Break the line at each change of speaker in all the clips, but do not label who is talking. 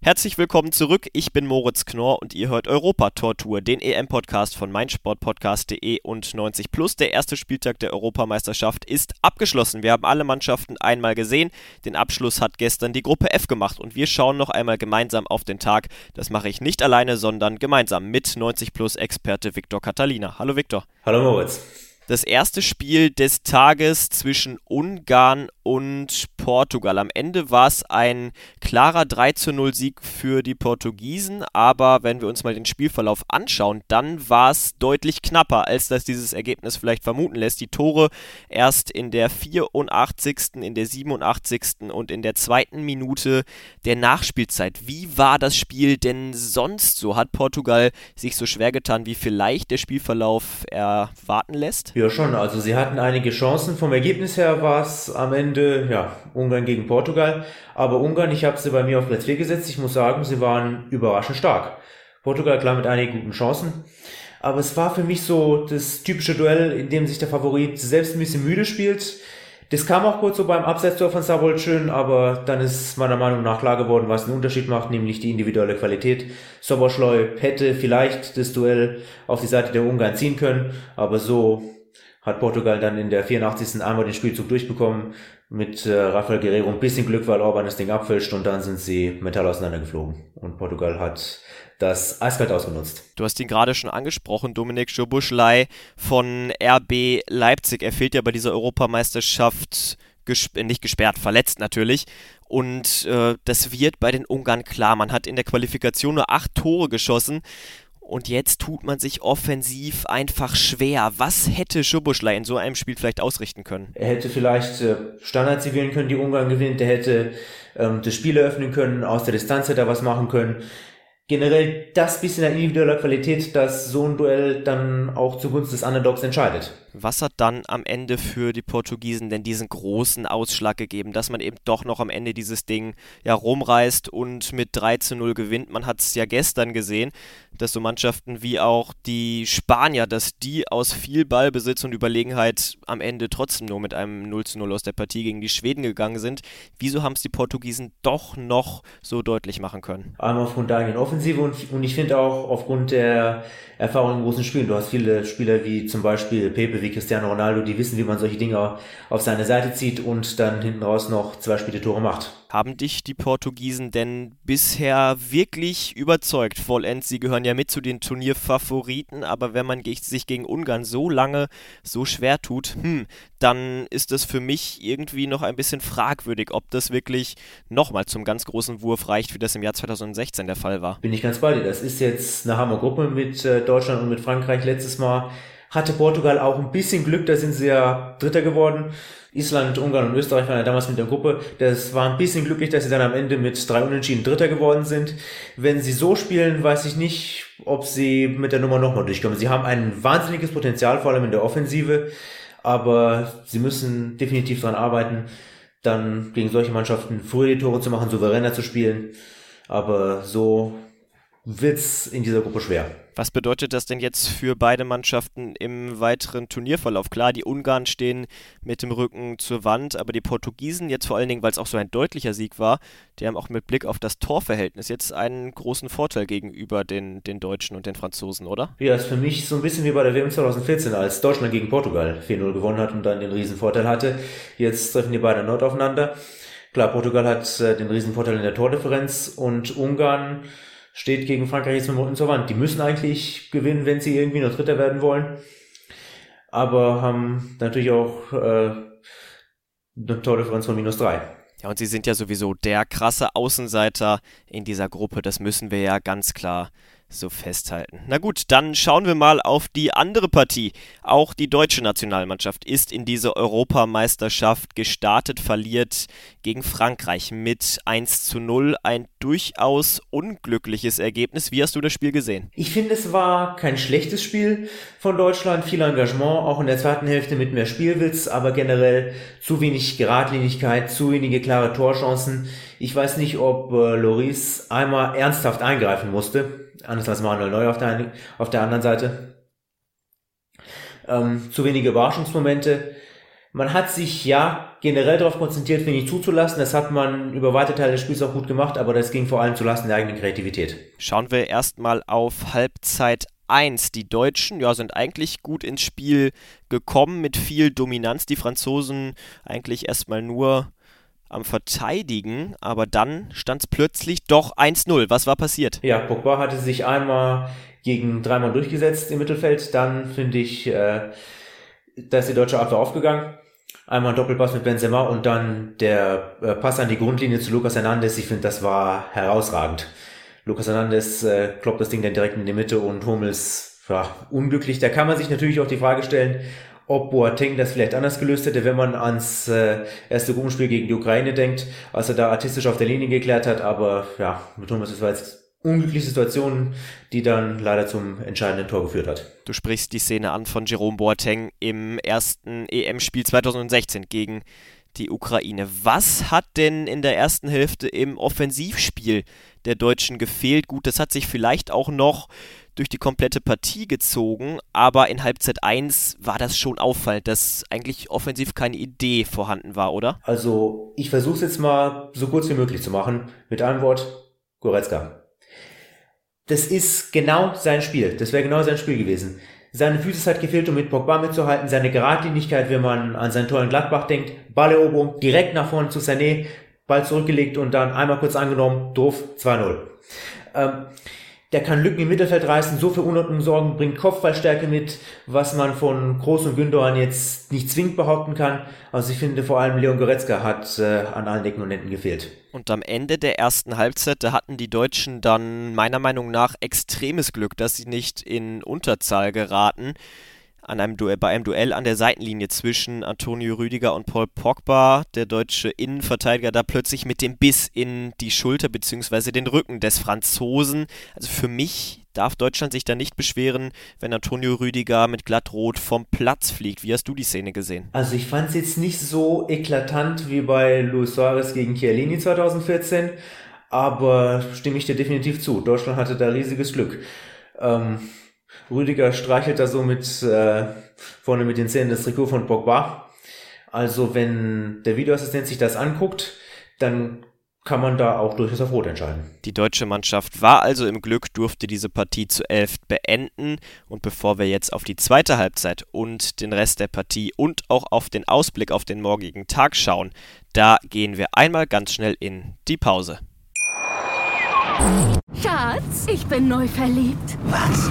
Herzlich willkommen zurück. Ich bin Moritz Knorr und ihr hört Europa Tortur, den EM-Podcast von meinsportpodcast.de und 90 Plus. Der erste Spieltag der Europameisterschaft ist abgeschlossen. Wir haben alle Mannschaften einmal gesehen. Den Abschluss hat gestern die Gruppe F gemacht und wir schauen noch einmal gemeinsam auf den Tag. Das mache ich nicht alleine, sondern gemeinsam mit 90 Plus Experte Viktor Catalina. Hallo Viktor.
Hallo Moritz.
Das erste Spiel des Tages zwischen Ungarn und Portugal. Am Ende war es ein klarer 3 zu 0 Sieg für die Portugiesen, aber wenn wir uns mal den Spielverlauf anschauen, dann war es deutlich knapper, als das dieses Ergebnis vielleicht vermuten lässt. Die Tore erst in der 84., in der 87. und in der zweiten Minute der Nachspielzeit. Wie war das Spiel denn sonst so? Hat Portugal sich so schwer getan, wie vielleicht der Spielverlauf erwarten lässt?
Ja, schon. Also sie hatten einige Chancen. Vom Ergebnis her war es am Ende ja, Ungarn gegen Portugal. Aber Ungarn, ich habe sie bei mir auf Platz 4 gesetzt. Ich muss sagen, sie waren überraschend stark. Portugal klar mit einigen guten Chancen. Aber es war für mich so das typische Duell, in dem sich der Favorit selbst ein bisschen müde spielt. Das kam auch kurz so beim Abseitstor von Sabold schön, aber dann ist meiner Meinung nach klar geworden, was einen Unterschied macht, nämlich die individuelle Qualität. Soboschleu hätte vielleicht das Duell auf die Seite der Ungarn ziehen können, aber so hat Portugal dann in der 84. einmal den Spielzug durchbekommen, mit äh, Rafael Guerrero ein bisschen Glück, weil Orban das Ding abfälscht und dann sind sie mental auseinandergeflogen. Und Portugal hat das eiskalt ausgenutzt.
Du hast ihn gerade schon angesprochen, Dominik Schobuschlei von RB Leipzig. Er fehlt ja bei dieser Europameisterschaft gesp nicht gesperrt, verletzt natürlich. Und äh, das wird bei den Ungarn klar. Man hat in der Qualifikation nur acht Tore geschossen und jetzt tut man sich offensiv einfach schwer. Was hätte Schubuschlei in so einem Spiel vielleicht ausrichten können?
Er hätte vielleicht äh, Standards wählen können, die Ungarn gewinnt. Er hätte ähm, das Spiel eröffnen können, aus der Distanz hätte er was machen können generell das bisschen der individueller Qualität, dass so ein Duell dann auch zugunsten des Underdogs entscheidet.
Was hat dann am Ende für die Portugiesen denn diesen großen Ausschlag gegeben, dass man eben doch noch am Ende dieses Ding ja rumreißt und mit 3 zu 0 gewinnt? Man hat es ja gestern gesehen, dass so Mannschaften wie auch die Spanier, dass die aus viel Ballbesitz und Überlegenheit am Ende trotzdem nur mit einem 0 zu 0 aus der Partie gegen die Schweden gegangen sind. Wieso haben es die Portugiesen doch noch so deutlich machen können?
Einmal aufgrund der Offensive und, und ich finde auch aufgrund der Erfahrung in großen Spielen. Du hast viele Spieler wie zum Beispiel Pepe, wie Cristiano Ronaldo, die wissen, wie man solche Dinge auf seine Seite zieht und dann hinten raus noch zwei Spiele Tore macht.
Haben dich die Portugiesen denn bisher wirklich überzeugt? Vollends, sie gehören ja mit zu den Turnierfavoriten, aber wenn man sich gegen Ungarn so lange so schwer tut, hm, dann ist es für mich irgendwie noch ein bisschen fragwürdig, ob das wirklich nochmal zum ganz großen Wurf reicht, wie das im Jahr 2016 der Fall war.
Bin ich ganz bei dir. Das ist jetzt eine Hammergruppe mit äh, Deutschland und mit Frankreich letztes Mal hatte Portugal auch ein bisschen Glück, da sind sie ja Dritter geworden. Island, Ungarn und Österreich waren ja damals mit der Gruppe. Das war ein bisschen glücklich, dass sie dann am Ende mit drei Unentschieden Dritter geworden sind. Wenn sie so spielen, weiß ich nicht, ob sie mit der Nummer nochmal durchkommen. Sie haben ein wahnsinniges Potenzial, vor allem in der Offensive, aber sie müssen definitiv daran arbeiten, dann gegen solche Mannschaften früher die Tore zu machen, souveräner zu spielen. Aber so wird's in dieser Gruppe schwer.
Was bedeutet das denn jetzt für beide Mannschaften im weiteren Turnierverlauf? Klar, die Ungarn stehen mit dem Rücken zur Wand, aber die Portugiesen jetzt vor allen Dingen, weil es auch so ein deutlicher Sieg war, die haben auch mit Blick auf das Torverhältnis jetzt einen großen Vorteil gegenüber den, den Deutschen und den Franzosen, oder?
Ja, ist für mich so ein bisschen wie bei der WM 2014, als Deutschland gegen Portugal 4-0 gewonnen hat und dann den Riesenvorteil hatte. Jetzt treffen die beiden erneut aufeinander. Klar, Portugal hat äh, den Riesenvorteil in der Tordifferenz und Ungarn steht gegen Frankreich jetzt mit zur Wand. Die müssen eigentlich gewinnen, wenn sie irgendwie noch Dritter werden wollen. Aber haben natürlich auch äh, eine Tordifferenz von minus drei.
Ja, und sie sind ja sowieso der krasse Außenseiter in dieser Gruppe. Das müssen wir ja ganz klar so festhalten. Na gut, dann schauen wir mal auf die andere Partie. Auch die deutsche Nationalmannschaft ist in diese Europameisterschaft gestartet, verliert gegen Frankreich mit 1 zu 0. Ein durchaus unglückliches Ergebnis. Wie hast du das Spiel gesehen?
Ich finde, es war kein schlechtes Spiel von Deutschland. Viel Engagement, auch in der zweiten Hälfte mit mehr Spielwitz, aber generell zu wenig Geradlinigkeit, zu wenige klare Torchancen. Ich weiß nicht, ob äh, Loris einmal ernsthaft eingreifen musste anders als Manuel Neuer auf der, auf der anderen Seite. Ähm, zu wenige Überraschungsmomente. Man hat sich ja generell darauf konzentriert, wenig zuzulassen. Das hat man über weite Teile des Spiels auch gut gemacht, aber das ging vor allem zulasten der eigenen Kreativität.
Schauen wir erstmal auf Halbzeit 1. Die Deutschen ja, sind eigentlich gut ins Spiel gekommen mit viel Dominanz. Die Franzosen eigentlich erstmal nur am Verteidigen, aber dann stand es plötzlich doch 1-0. Was war passiert?
Ja, Pogba hatte sich einmal gegen dreimal durchgesetzt im Mittelfeld. Dann finde ich, äh, da ist die deutsche Abwehr aufgegangen. Einmal ein Doppelpass mit Benzema und dann der äh, Pass an die Grundlinie zu Lucas Hernandez. Ich finde, das war herausragend. Lucas Hernandez äh, kloppt das Ding dann direkt in die Mitte und Hummels ja, unglücklich. Da kann man sich natürlich auch die Frage stellen, ob Boateng das vielleicht anders gelöst hätte, wenn man ans äh, erste Gruppenspiel gegen die Ukraine denkt, als er da artistisch auf der Linie geklärt hat. Aber ja, mit das war jetzt unglückliche Situation, die dann leider zum entscheidenden Tor geführt hat.
Du sprichst die Szene an von Jerome Boateng im ersten EM-Spiel 2016 gegen die Ukraine. Was hat denn in der ersten Hälfte im Offensivspiel der Deutschen gefehlt? Gut, das hat sich vielleicht auch noch durch die komplette Partie gezogen, aber in Halbzeit 1 war das schon auffallend, dass eigentlich offensiv keine Idee vorhanden war, oder?
Also, ich versuche es jetzt mal so kurz wie möglich zu machen. Mit einem Wort, Goretzka. Das ist genau sein Spiel. Das wäre genau sein Spiel gewesen. Seine Füße hat gefehlt, um mit Pogba mitzuhalten. Seine Geradlinigkeit, wenn man an seinen tollen Gladbach denkt. Balleroberung direkt nach vorne zu Sané. Ball zurückgelegt und dann einmal kurz angenommen. Doof, 2-0. Ähm, der kann Lücken im Mittelfeld reißen, so für Unordnung sorgen, bringt Kopfballstärke mit, was man von Groß und Gündogan jetzt nicht zwingend behaupten kann. Also ich finde vor allem Leon Goretzka hat äh, an allen Ecken und Enden gefehlt.
Und am Ende der ersten Halbzeit, da hatten die Deutschen dann meiner Meinung nach extremes Glück, dass sie nicht in Unterzahl geraten an einem Duell, bei einem Duell an der Seitenlinie zwischen Antonio Rüdiger und Paul Pogba, der deutsche Innenverteidiger, da plötzlich mit dem Biss in die Schulter bzw. den Rücken des Franzosen. Also für mich darf Deutschland sich da nicht beschweren, wenn Antonio Rüdiger mit glattrot vom Platz fliegt. Wie hast du die Szene gesehen?
Also ich fand es jetzt nicht so eklatant wie bei Luis Suarez gegen Chiellini 2014, aber stimme ich dir definitiv zu. Deutschland hatte da riesiges Glück. Ähm, Rüdiger streichelt da so mit äh, vorne mit den Zähnen das Trikot von Pogba. Also wenn der Videoassistent sich das anguckt, dann kann man da auch durchaus auf Rot entscheiden.
Die deutsche Mannschaft war also im Glück, durfte diese Partie zu elf beenden. Und bevor wir jetzt auf die zweite Halbzeit und den Rest der Partie und auch auf den Ausblick auf den morgigen Tag schauen, da gehen wir einmal ganz schnell in die Pause.
Schatz, ich bin neu verliebt.
Was?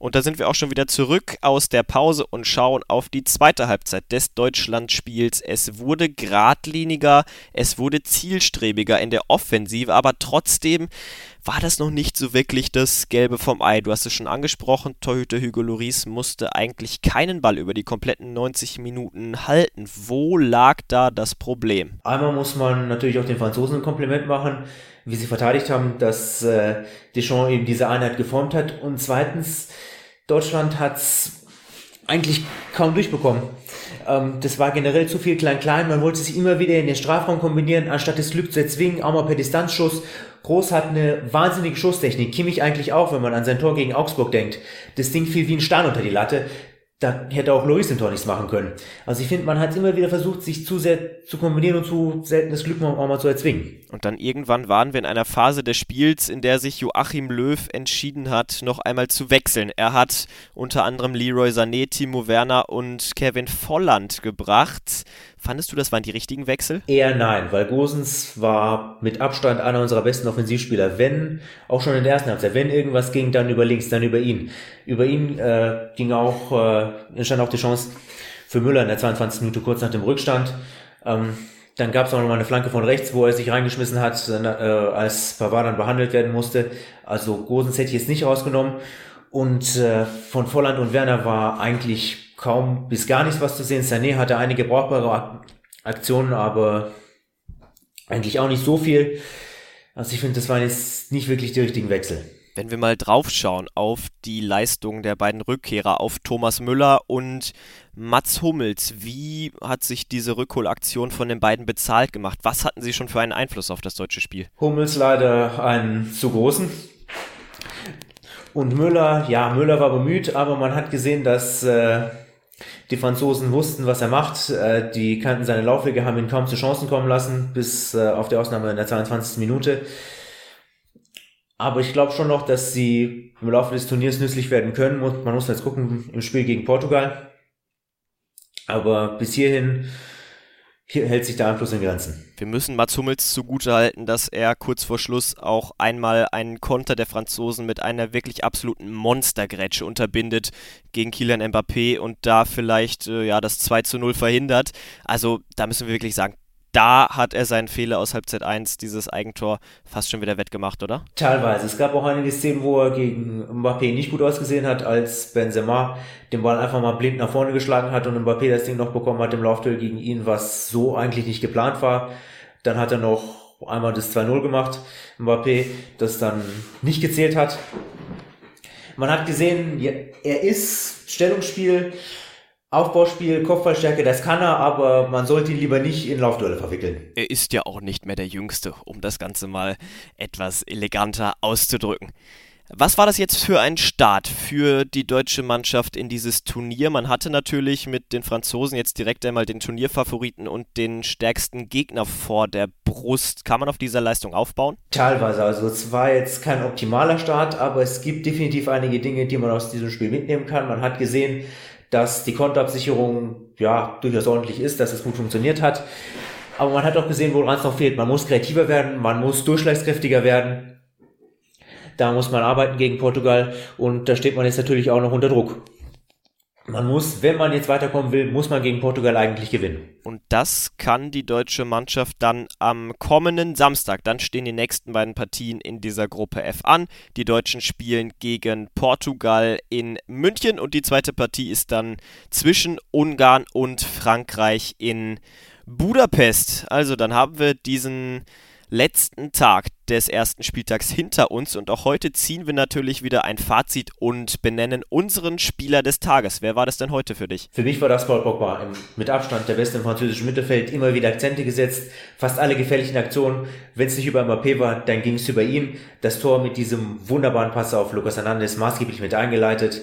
Und da sind wir auch schon wieder zurück aus der Pause und schauen auf die zweite Halbzeit des Deutschlandspiels. Es wurde geradliniger, es wurde zielstrebiger in der Offensive, aber trotzdem war das noch nicht so wirklich das Gelbe vom Ei. Du hast es schon angesprochen, Torhüter Hugo Lloris musste eigentlich keinen Ball über die kompletten 90 Minuten halten. Wo lag da das Problem?
Einmal muss man natürlich auch den Franzosen ein Kompliment machen, wie sie verteidigt haben, dass äh, Deschamps eben diese Einheit geformt hat. Und zweitens, Deutschland hat es eigentlich kaum durchbekommen. Ähm, das war generell zu viel klein-klein. Man wollte sich immer wieder in den Strafraum kombinieren, anstatt das Glück zu erzwingen, auch mal per Distanzschuss. Groß hat eine wahnsinnige Schusstechnik. Kimmich eigentlich auch, wenn man an sein Tor gegen Augsburg denkt. Das Ding fiel wie ein Stein unter die Latte da hätte auch Loris im Tor nichts machen können. Also ich finde, man hat immer wieder versucht, sich zu sehr zu kombinieren und zu selten das Glück auch mal zu erzwingen.
Und dann irgendwann waren wir in einer Phase des Spiels, in der sich Joachim Löw entschieden hat, noch einmal zu wechseln. Er hat unter anderem Leroy Sané, Timo Werner und Kevin Volland gebracht. Fandest du, das waren die richtigen Wechsel?
Eher nein, weil Gosens war mit Abstand einer unserer besten Offensivspieler. Wenn, auch schon in der ersten Halbzeit, wenn irgendwas ging, dann über links, dann über ihn. Über ihn äh, ging auch, äh, entstand auch die Chance für Müller in der 22. Minute kurz nach dem Rückstand. Ähm, dann gab es auch noch mal eine Flanke von rechts, wo er sich reingeschmissen hat, äh, als Pavard dann behandelt werden musste. Also Gosens hätte ich jetzt nicht rausgenommen. Und äh, von Volland und Werner war eigentlich kaum bis gar nichts was zu sehen. Sané hatte einige brauchbare Aktionen, aber eigentlich auch nicht so viel. Also ich finde, das waren jetzt nicht wirklich die richtigen Wechsel.
Wenn wir mal draufschauen auf die Leistung der beiden Rückkehrer, auf Thomas Müller und Mats Hummels, wie hat sich diese Rückholaktion von den beiden bezahlt gemacht? Was hatten sie schon für einen Einfluss auf das deutsche Spiel?
Hummels leider einen zu großen. Und Müller, ja, Müller war bemüht, aber man hat gesehen, dass äh, die Franzosen wussten, was er macht. Äh, die kannten seine Laufwege, haben ihn kaum zu Chancen kommen lassen, bis äh, auf die Ausnahme in der 22. Minute. Aber ich glaube schon noch, dass sie im Laufe des Turniers nützlich werden können. Man muss jetzt gucken im Spiel gegen Portugal. Aber bis hierhin hier hält sich der Einfluss in Grenzen.
Wir müssen Mats Hummels zugutehalten, dass er kurz vor Schluss auch einmal einen Konter der Franzosen mit einer wirklich absoluten Monstergrätsche unterbindet gegen Kylian Mbappé und da vielleicht äh, ja das 2 zu 0 verhindert. Also da müssen wir wirklich sagen, da hat er seinen Fehler aus Halbzeit 1, dieses Eigentor, fast schon wieder wettgemacht, oder?
Teilweise. Es gab auch einige Szenen, wo er gegen Mbappé nicht gut ausgesehen hat, als Benzema den Ball einfach mal blind nach vorne geschlagen hat und Mbappé das Ding noch bekommen hat im Laufduell gegen ihn, was so eigentlich nicht geplant war. Dann hat er noch einmal das 2-0 gemacht, Mbappé, das dann nicht gezählt hat. Man hat gesehen, er ist Stellungsspiel, Aufbauspiel, Kopfballstärke, das kann er, aber man sollte ihn lieber nicht in Laufduelle verwickeln.
Er ist ja auch nicht mehr der Jüngste, um das Ganze mal etwas eleganter auszudrücken. Was war das jetzt für ein Start für die deutsche Mannschaft in dieses Turnier? Man hatte natürlich mit den Franzosen jetzt direkt einmal den Turnierfavoriten und den stärksten Gegner vor der Brust. Kann man auf dieser Leistung aufbauen?
Teilweise. Also es war jetzt kein optimaler Start, aber es gibt definitiv einige Dinge, die man aus diesem Spiel mitnehmen kann. Man hat gesehen, dass die Kontoabsicherung ja durchaus ordentlich ist, dass es gut funktioniert hat. Aber man hat auch gesehen, woran es noch fehlt. Man muss kreativer werden, man muss durchschlagskräftiger werden. Da muss man arbeiten gegen Portugal und da steht man jetzt natürlich auch noch unter Druck man muss, wenn man jetzt weiterkommen will, muss man gegen Portugal eigentlich gewinnen.
Und das kann die deutsche Mannschaft dann am kommenden Samstag. Dann stehen die nächsten beiden Partien in dieser Gruppe F an. Die Deutschen spielen gegen Portugal in München und die zweite Partie ist dann zwischen Ungarn und Frankreich in Budapest. Also dann haben wir diesen letzten Tag des ersten Spieltags hinter uns und auch heute ziehen wir natürlich wieder ein Fazit und benennen unseren Spieler des Tages. Wer war das denn heute für dich?
Für mich war das Paul Pogba mit Abstand der beste im französischen Mittelfeld, immer wieder Akzente gesetzt, fast alle gefährlichen Aktionen. Wenn es nicht über Mbappé war, dann ging es über ihn. Das Tor mit diesem wunderbaren Pass auf Lucas Hernandez maßgeblich mit eingeleitet,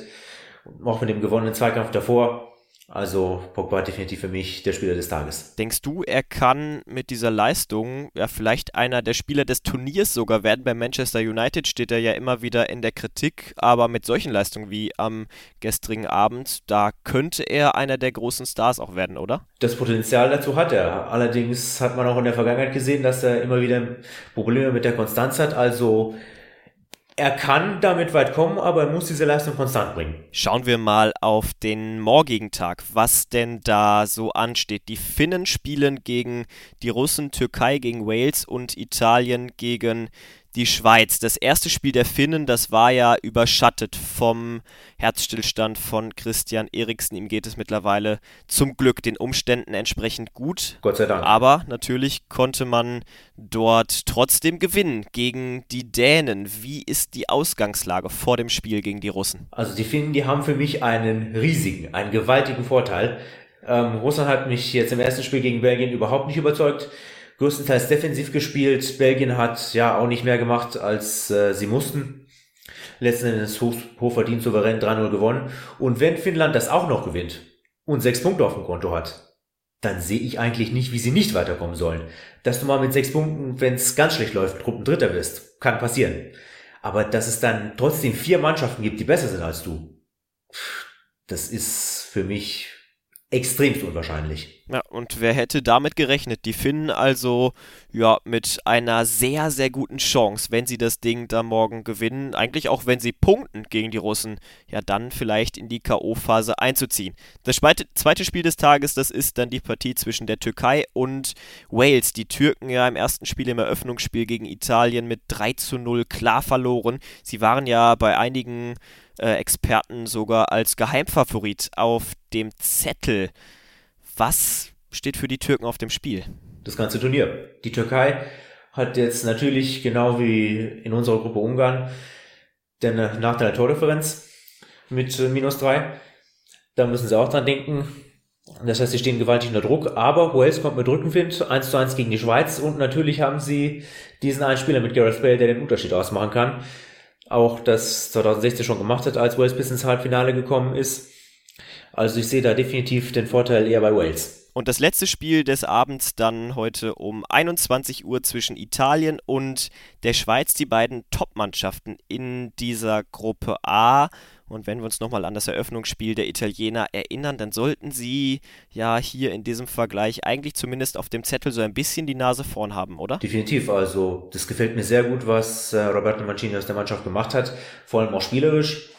auch mit dem gewonnenen Zweikampf davor. Also Pogba definitiv für mich der Spieler des Tages.
Denkst du, er kann mit dieser Leistung ja vielleicht einer der Spieler des Turniers sogar werden? Bei Manchester United steht er ja immer wieder in der Kritik, aber mit solchen Leistungen wie am gestrigen Abend, da könnte er einer der großen Stars auch werden, oder?
Das Potenzial dazu hat er. Allerdings hat man auch in der Vergangenheit gesehen, dass er immer wieder Probleme mit der Konstanz hat. Also er kann damit weit kommen, aber er muss diese Leistung konstant bringen.
Schauen wir mal auf den morgigen Tag, was denn da so ansteht. Die Finnen spielen gegen die Russen, Türkei gegen Wales und Italien gegen die Schweiz. Das erste Spiel der Finnen, das war ja überschattet vom Herzstillstand von Christian Eriksen. Ihm geht es mittlerweile zum Glück den Umständen entsprechend gut.
Gott sei Dank.
Aber natürlich konnte man dort trotzdem gewinnen gegen die Dänen. Wie ist die Ausgangslage vor dem Spiel gegen die Russen?
Also die Finnen, die haben für mich einen riesigen, einen gewaltigen Vorteil. Ähm, Russland hat mich jetzt im ersten Spiel gegen Belgien überhaupt nicht überzeugt größtenteils defensiv gespielt. Belgien hat ja auch nicht mehr gemacht, als äh, sie mussten. Letzten Endes hoch, hochverdient souverän 3-0 gewonnen. Und wenn Finnland das auch noch gewinnt und sechs Punkte auf dem Konto hat, dann sehe ich eigentlich nicht, wie sie nicht weiterkommen sollen. Dass du mal mit sechs Punkten, wenn es ganz schlecht läuft, Gruppendritter wirst, kann passieren. Aber dass es dann trotzdem vier Mannschaften gibt, die besser sind als du, das ist für mich extremst unwahrscheinlich.
Ja, und wer hätte damit gerechnet? Die Finnen also ja mit einer sehr, sehr guten Chance, wenn sie das Ding da morgen gewinnen, eigentlich auch wenn sie punkten gegen die Russen, ja dann vielleicht in die K.O.-Phase einzuziehen. Das zweite Spiel des Tages, das ist dann die Partie zwischen der Türkei und Wales. Die Türken ja im ersten Spiel im Eröffnungsspiel gegen Italien mit 3 zu 0 klar verloren. Sie waren ja bei einigen Experten sogar als Geheimfavorit auf dem Zettel. Was steht für die Türken auf dem Spiel?
Das ganze Turnier. Die Türkei hat jetzt natürlich, genau wie in unserer Gruppe Ungarn, den Nachteil der Tordifferenz mit äh, minus drei. Da müssen sie auch dran denken. Das heißt, sie stehen gewaltig unter Druck, aber Wales kommt mit Rückenwind 1 zu 1 gegen die Schweiz und natürlich haben sie diesen einen Spieler mit Gareth Bale, der den Unterschied ausmachen kann. Auch das 2016 schon gemacht hat, als Wales bis ins Halbfinale gekommen ist. Also ich sehe da definitiv den Vorteil eher bei Wales.
Und das letzte Spiel des Abends dann heute um 21 Uhr zwischen Italien und der Schweiz, die beiden Top-Mannschaften in dieser Gruppe A. Und wenn wir uns nochmal an das Eröffnungsspiel der Italiener erinnern, dann sollten sie ja hier in diesem Vergleich eigentlich zumindest auf dem Zettel so ein bisschen die Nase vorn haben, oder?
Definitiv. Also das gefällt mir sehr gut, was äh, Roberto Mancini aus der Mannschaft gemacht hat. Vor allem auch spielerisch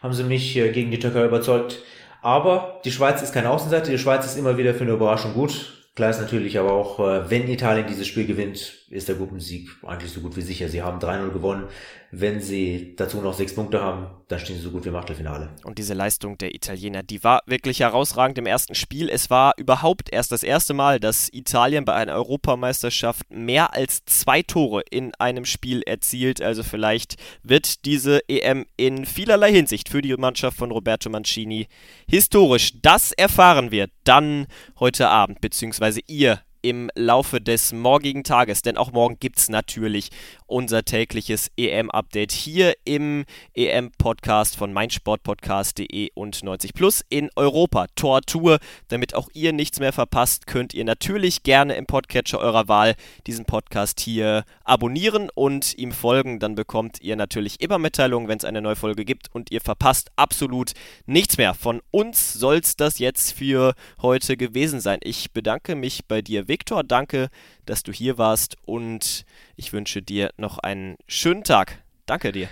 haben sie mich äh, gegen die Türkei überzeugt. Aber die Schweiz ist keine Außenseite. Die Schweiz ist immer wieder für eine Überraschung gut. Klar ist natürlich aber auch, äh, wenn Italien dieses Spiel gewinnt, ist der Gruppensieg eigentlich so gut wie sicher. Sie haben 3-0 gewonnen. Wenn sie dazu noch sechs Punkte haben, dann stehen sie so gut wie im Achtelfinale.
Und diese Leistung der Italiener, die war wirklich herausragend im ersten Spiel. Es war überhaupt erst das erste Mal, dass Italien bei einer Europameisterschaft mehr als zwei Tore in einem Spiel erzielt. Also vielleicht wird diese EM in vielerlei Hinsicht für die Mannschaft von Roberto Mancini historisch. Das erfahren wir dann heute Abend, beziehungsweise ihr im Laufe des morgigen Tages, denn auch morgen gibt es natürlich unser tägliches EM-Update hier im EM-Podcast von meinsportpodcast.de und 90 Plus in Europa Tor Tour. Damit auch ihr nichts mehr verpasst, könnt ihr natürlich gerne im Podcatcher eurer Wahl diesen Podcast hier abonnieren und ihm folgen. Dann bekommt ihr natürlich immer Mitteilungen, wenn es eine neue Folge gibt und ihr verpasst absolut nichts mehr. Von uns soll es das jetzt für heute gewesen sein. Ich bedanke mich bei dir, Viktor. Danke, dass du hier warst und ich wünsche dir noch einen schönen Tag. Danke dir.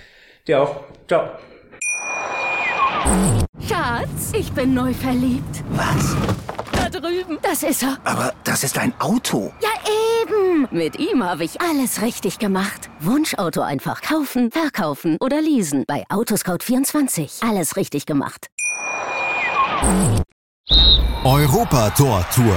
Dir auch. Ciao.
Schatz, ich bin neu verliebt.
Was?
Da drüben. Das ist er.
Aber das ist ein Auto.
Ja, eben. Mit ihm habe ich alles richtig gemacht. Wunschauto einfach kaufen, verkaufen oder leasen. Bei Autoscout24. Alles richtig gemacht.
Europa Tor Tour.